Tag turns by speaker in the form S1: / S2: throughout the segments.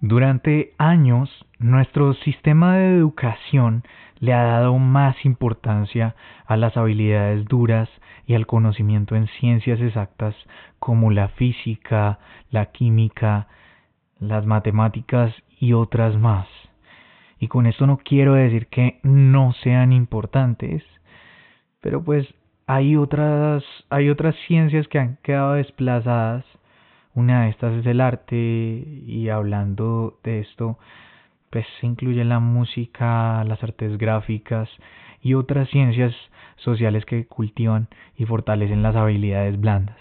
S1: Durante años, nuestro sistema de educación le ha dado más importancia a las habilidades duras y al conocimiento en ciencias exactas como la física, la química, las matemáticas y otras más. Y con esto no quiero decir que no sean importantes, pero pues hay otras, hay otras ciencias que han quedado desplazadas una de estas es el arte y hablando de esto, pues se incluye la música, las artes gráficas y otras ciencias sociales que cultivan y fortalecen las habilidades blandas.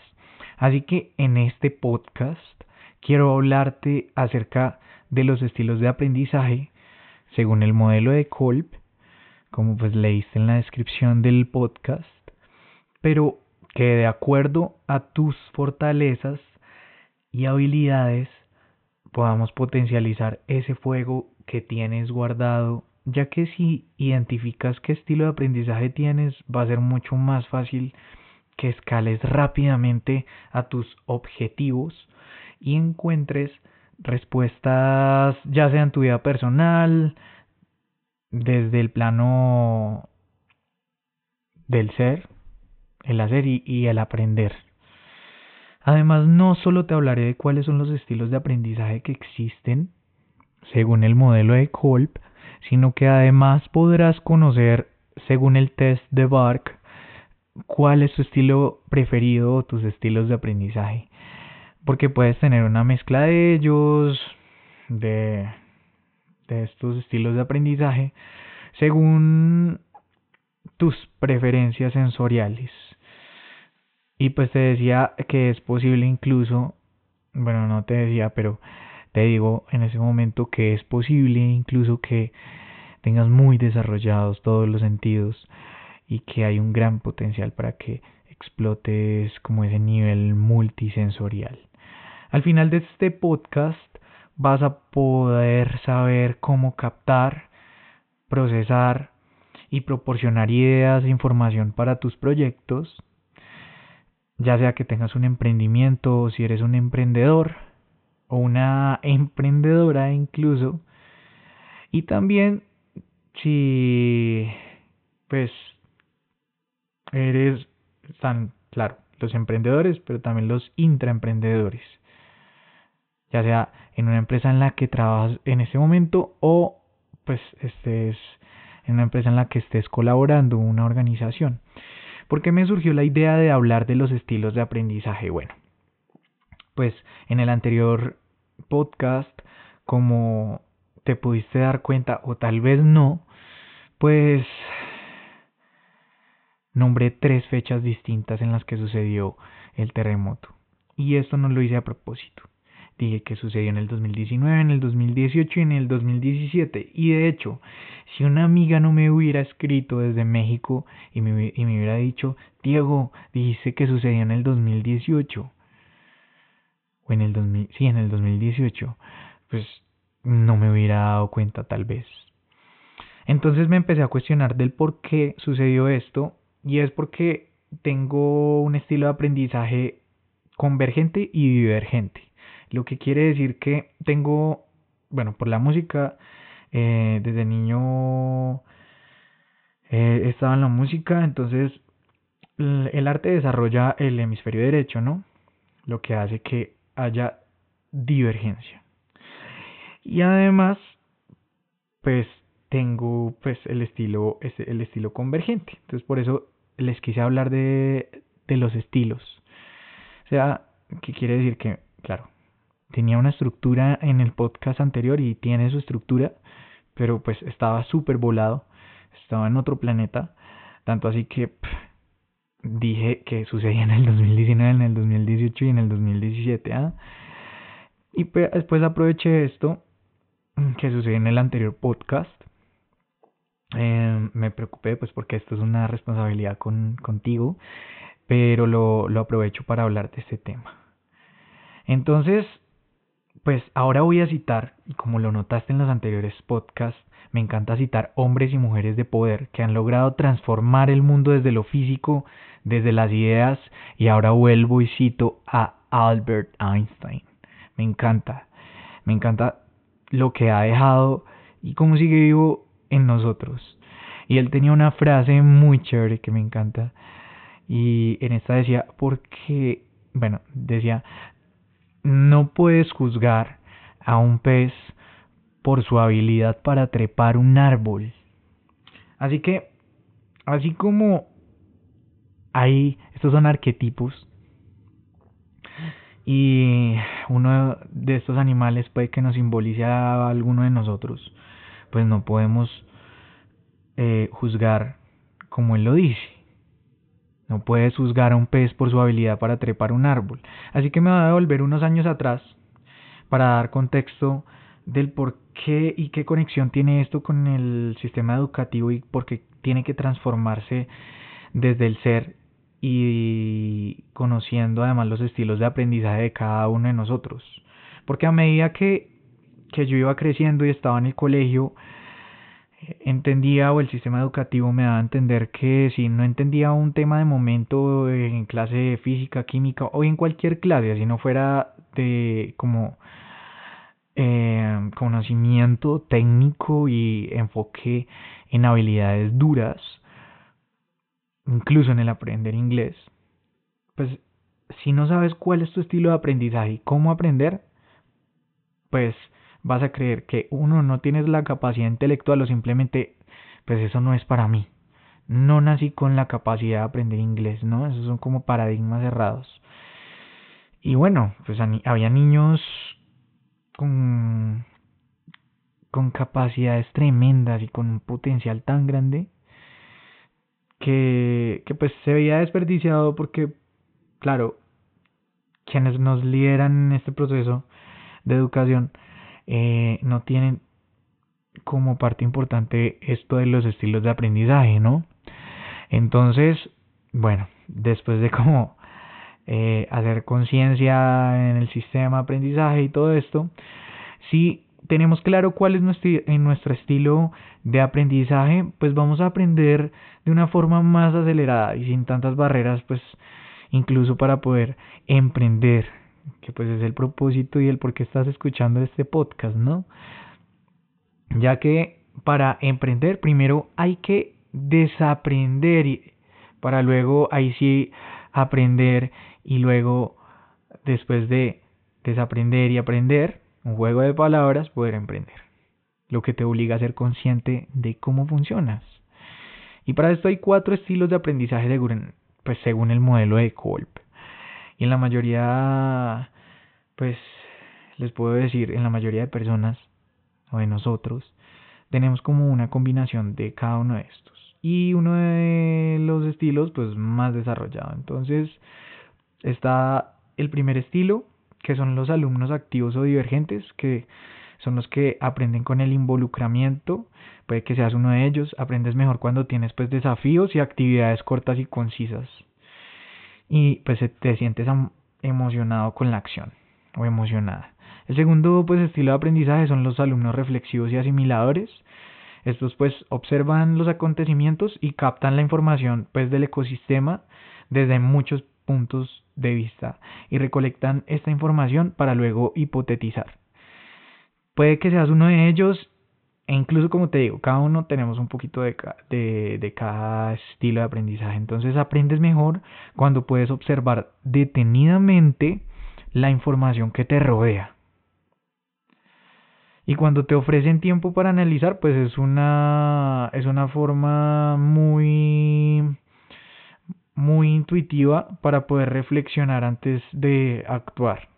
S1: Así que en este podcast quiero hablarte acerca de los estilos de aprendizaje según el modelo de Kolb, como pues leíste en la descripción del podcast, pero que de acuerdo a tus fortalezas y habilidades podamos potencializar ese fuego que tienes guardado, ya que si identificas qué estilo de aprendizaje tienes, va a ser mucho más fácil que escales rápidamente a tus objetivos y encuentres respuestas ya sea en tu vida personal, desde el plano del ser, el hacer y, y el aprender. Además, no solo te hablaré de cuáles son los estilos de aprendizaje que existen según el modelo de Kolb, sino que además podrás conocer, según el test de Bark, cuál es tu estilo preferido o tus estilos de aprendizaje. Porque puedes tener una mezcla de ellos, de, de estos estilos de aprendizaje, según tus preferencias sensoriales. Y pues te decía que es posible incluso, bueno, no te decía, pero te digo en ese momento que es posible incluso que tengas muy desarrollados todos los sentidos y que hay un gran potencial para que explotes como ese nivel multisensorial. Al final de este podcast vas a poder saber cómo captar, procesar y proporcionar ideas e información para tus proyectos ya sea que tengas un emprendimiento o si eres un emprendedor o una emprendedora incluso. Y también si pues eres tan claro, los emprendedores, pero también los intraemprendedores. Ya sea en una empresa en la que trabajas en ese momento o pues estés en una empresa en la que estés colaborando, una organización. ¿Por qué me surgió la idea de hablar de los estilos de aprendizaje? Bueno, pues en el anterior podcast, como te pudiste dar cuenta, o tal vez no, pues nombré tres fechas distintas en las que sucedió el terremoto. Y esto no lo hice a propósito. Dije que sucedió en el 2019, en el 2018 y en el 2017. Y de hecho, si una amiga no me hubiera escrito desde México y me, y me hubiera dicho, Diego, dice que sucedió en el 2018. O en el 2000, sí, en el 2018. Pues no me hubiera dado cuenta tal vez. Entonces me empecé a cuestionar del por qué sucedió esto. Y es porque tengo un estilo de aprendizaje convergente y divergente. Lo que quiere decir que tengo, bueno, por la música, eh, desde niño eh, estaba en la música, entonces el arte desarrolla el hemisferio derecho, ¿no? Lo que hace que haya divergencia. Y además, pues tengo pues el estilo el estilo convergente. Entonces por eso les quise hablar de, de los estilos. O sea, ¿qué quiere decir que, claro, tenía una estructura en el podcast anterior y tiene su estructura, pero pues estaba súper volado, estaba en otro planeta, tanto así que dije que sucedía en el 2019, en el 2018 y en el 2017. ¿ah? Y pues, después aproveché esto que sucedió en el anterior podcast. Eh, me preocupé pues porque esto es una responsabilidad con, contigo, pero lo, lo aprovecho para hablar de este tema. Entonces, pues ahora voy a citar, y como lo notaste en los anteriores podcasts, me encanta citar hombres y mujeres de poder que han logrado transformar el mundo desde lo físico, desde las ideas, y ahora vuelvo y cito a Albert Einstein. Me encanta, me encanta lo que ha dejado y cómo sigue vivo en nosotros. Y él tenía una frase muy chévere que me encanta. Y en esta decía, porque, bueno, decía, no puedes juzgar a un pez por su habilidad para trepar un árbol. Así que, así como hay, estos son arquetipos, y uno de estos animales puede que nos simbolice a alguno de nosotros, pues no podemos eh, juzgar como él lo dice. No puedes juzgar a un pez por su habilidad para trepar un árbol. Así que me voy a devolver unos años atrás para dar contexto del por qué y qué conexión tiene esto con el sistema educativo y por qué tiene que transformarse desde el ser y conociendo además los estilos de aprendizaje de cada uno de nosotros. Porque a medida que, que yo iba creciendo y estaba en el colegio, entendía o el sistema educativo me daba a entender que si no entendía un tema de momento en clase de física, química o en cualquier clase, si no fuera de como eh, conocimiento técnico y enfoque en habilidades duras, incluso en el aprender inglés, pues si no sabes cuál es tu estilo de aprendizaje y cómo aprender, pues vas a creer que uno no tienes la capacidad intelectual o simplemente pues eso no es para mí. No nací con la capacidad de aprender inglés, ¿no? Esos son como paradigmas cerrados. Y bueno, pues había niños con, con capacidades tremendas y con un potencial tan grande que, que pues se veía desperdiciado porque, claro, quienes nos lideran en este proceso de educación eh, no tienen como parte importante esto de los estilos de aprendizaje, ¿no? Entonces, bueno, después de como eh, hacer conciencia en el sistema de aprendizaje y todo esto, si tenemos claro cuál es nuestro, en nuestro estilo de aprendizaje, pues vamos a aprender de una forma más acelerada y sin tantas barreras, pues incluso para poder emprender que pues es el propósito y el por qué estás escuchando este podcast, ¿no? Ya que para emprender primero hay que desaprender para luego ahí sí aprender y luego después de desaprender y aprender, un juego de palabras, poder emprender. Lo que te obliga a ser consciente de cómo funcionas. Y para esto hay cuatro estilos de aprendizaje según, pues según el modelo de Kolb. Y en la mayoría, pues les puedo decir, en la mayoría de personas o de nosotros, tenemos como una combinación de cada uno de estos. Y uno de los estilos, pues más desarrollado. Entonces, está el primer estilo, que son los alumnos activos o divergentes, que son los que aprenden con el involucramiento. Puede que seas uno de ellos. Aprendes mejor cuando tienes pues desafíos y actividades cortas y concisas y pues te sientes emocionado con la acción o emocionada. El segundo pues estilo de aprendizaje son los alumnos reflexivos y asimiladores. Estos pues observan los acontecimientos y captan la información pues del ecosistema desde muchos puntos de vista y recolectan esta información para luego hipotetizar. Puede que seas uno de ellos e incluso como te digo, cada uno tenemos un poquito de, de, de, cada estilo de aprendizaje. Entonces aprendes mejor cuando puedes observar detenidamente la información que te rodea. Y cuando te ofrecen tiempo para analizar, pues es una, es una forma muy, muy intuitiva para poder reflexionar antes de actuar.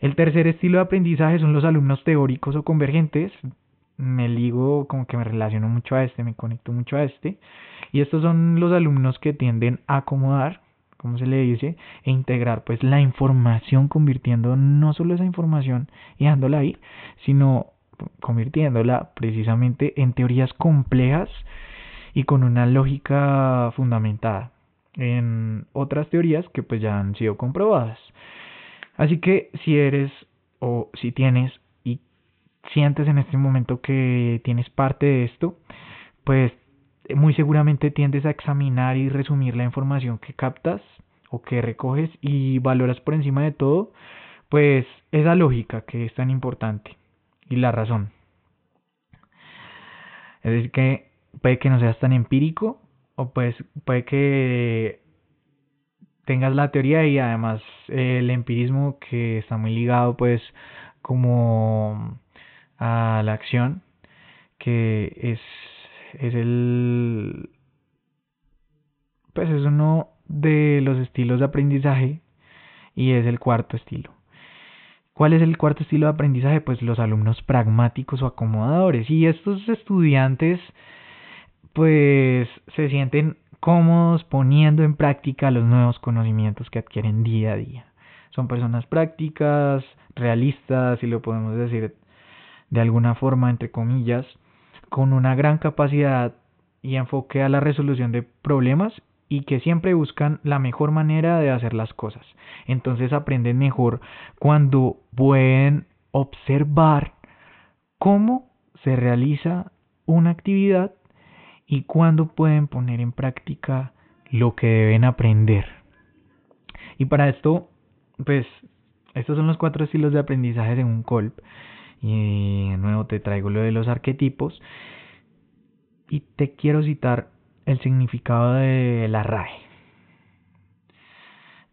S1: El tercer estilo de aprendizaje son los alumnos teóricos o convergentes, me ligo, como que me relaciono mucho a este, me conecto mucho a este. Y estos son los alumnos que tienden a acomodar, como se le dice, e integrar pues la información, convirtiendo no solo esa información y dejándola ahí, sino convirtiéndola precisamente en teorías complejas y con una lógica fundamentada en otras teorías que pues ya han sido comprobadas. Así que si eres o si tienes sientes en este momento que tienes parte de esto, pues muy seguramente tiendes a examinar y resumir la información que captas o que recoges y valoras por encima de todo, pues esa lógica que es tan importante. y la razón. Es decir, que puede que no seas tan empírico o pues puede que tengas la teoría y además el empirismo que está muy ligado pues como a la acción que es es el pues es uno de los estilos de aprendizaje y es el cuarto estilo. ¿Cuál es el cuarto estilo de aprendizaje? Pues los alumnos pragmáticos o acomodadores. Y estos estudiantes pues se sienten cómodos poniendo en práctica los nuevos conocimientos que adquieren día a día. Son personas prácticas, realistas, si lo podemos decir de alguna forma, entre comillas, con una gran capacidad y enfoque a la resolución de problemas y que siempre buscan la mejor manera de hacer las cosas. Entonces aprenden mejor cuando pueden observar cómo se realiza una actividad y cuándo pueden poner en práctica lo que deben aprender. Y para esto, pues, estos son los cuatro estilos de aprendizaje un Colp. Y de nuevo te traigo lo de los arquetipos. Y te quiero citar el significado de la RAE,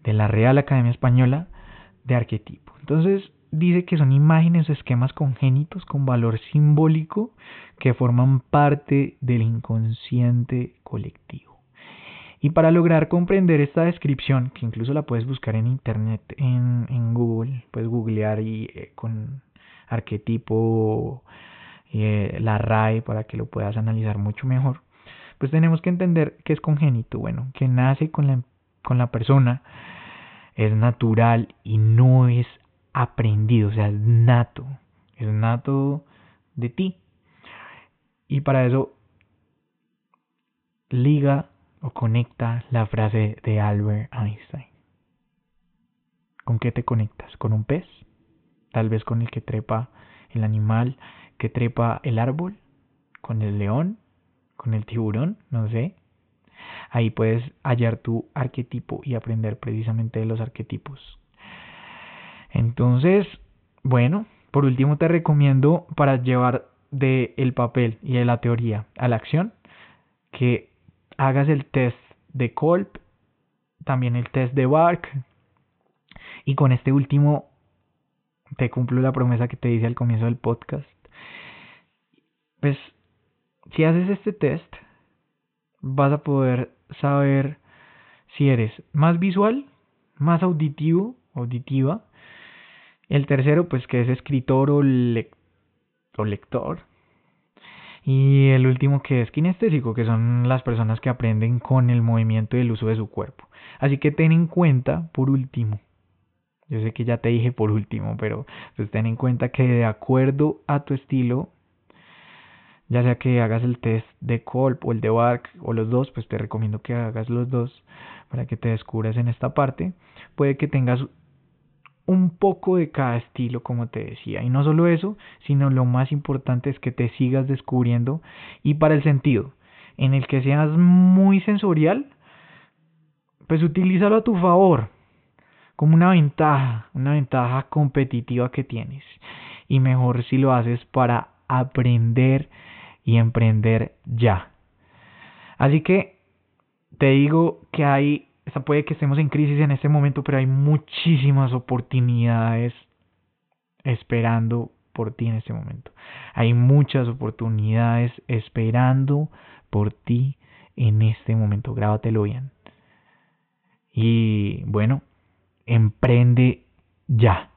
S1: de la Real Academia Española de Arquetipo. Entonces, dice que son imágenes o esquemas congénitos con valor simbólico que forman parte del inconsciente colectivo. Y para lograr comprender esta descripción, que incluso la puedes buscar en internet, en, Google, puedes googlear y eh, con arquetipo eh, la RAE para que lo puedas analizar mucho mejor, pues tenemos que entender que es congénito, bueno, que nace con la, con la persona, es natural y no es aprendido, o sea, es nato, es nato de ti. Y para eso liga o conecta la frase de Albert Einstein. ¿Con qué te conectas? ¿Con un pez? Tal vez con el que trepa el animal que trepa el árbol, con el león, con el tiburón, no sé. Ahí puedes hallar tu arquetipo y aprender precisamente de los arquetipos. Entonces, bueno, por último te recomiendo para llevar de el papel y de la teoría a la acción que hagas el test de Kolb, también el test de Bark y con este último te cumplo la promesa que te hice al comienzo del podcast. Pues si haces este test vas a poder saber si eres más visual, más auditivo, auditiva el tercero, pues que es escritor o, lector. Y el último que es kinestésico, que son las personas que aprenden con el movimiento y el uso de su cuerpo. Así que ten en cuenta, por último, yo sé que ya te dije por último, pero pues ten en cuenta que de acuerdo a tu estilo, ya sea que hagas el test de Colp o el de Bark o los dos, pues te recomiendo que hagas los dos para que te descubras en esta parte. Puede que tengas un poco de cada estilo, como te decía. Y no solo eso, sino lo más importante es que te sigas descubriendo y para el sentido en el que seas muy sensorial, pues utilízalo a tu favor, como una ventaja, una ventaja competitiva que tienes. Y mejor si lo haces para aprender y emprender ya. Así que te digo que hay puede que estemos en crisis en este momento, pero hay muchísimas oportunidades esperando por ti en este momento. Hay muchas oportunidades esperando por ti en este momento. Grábatelo bien. Y bueno, emprende ya.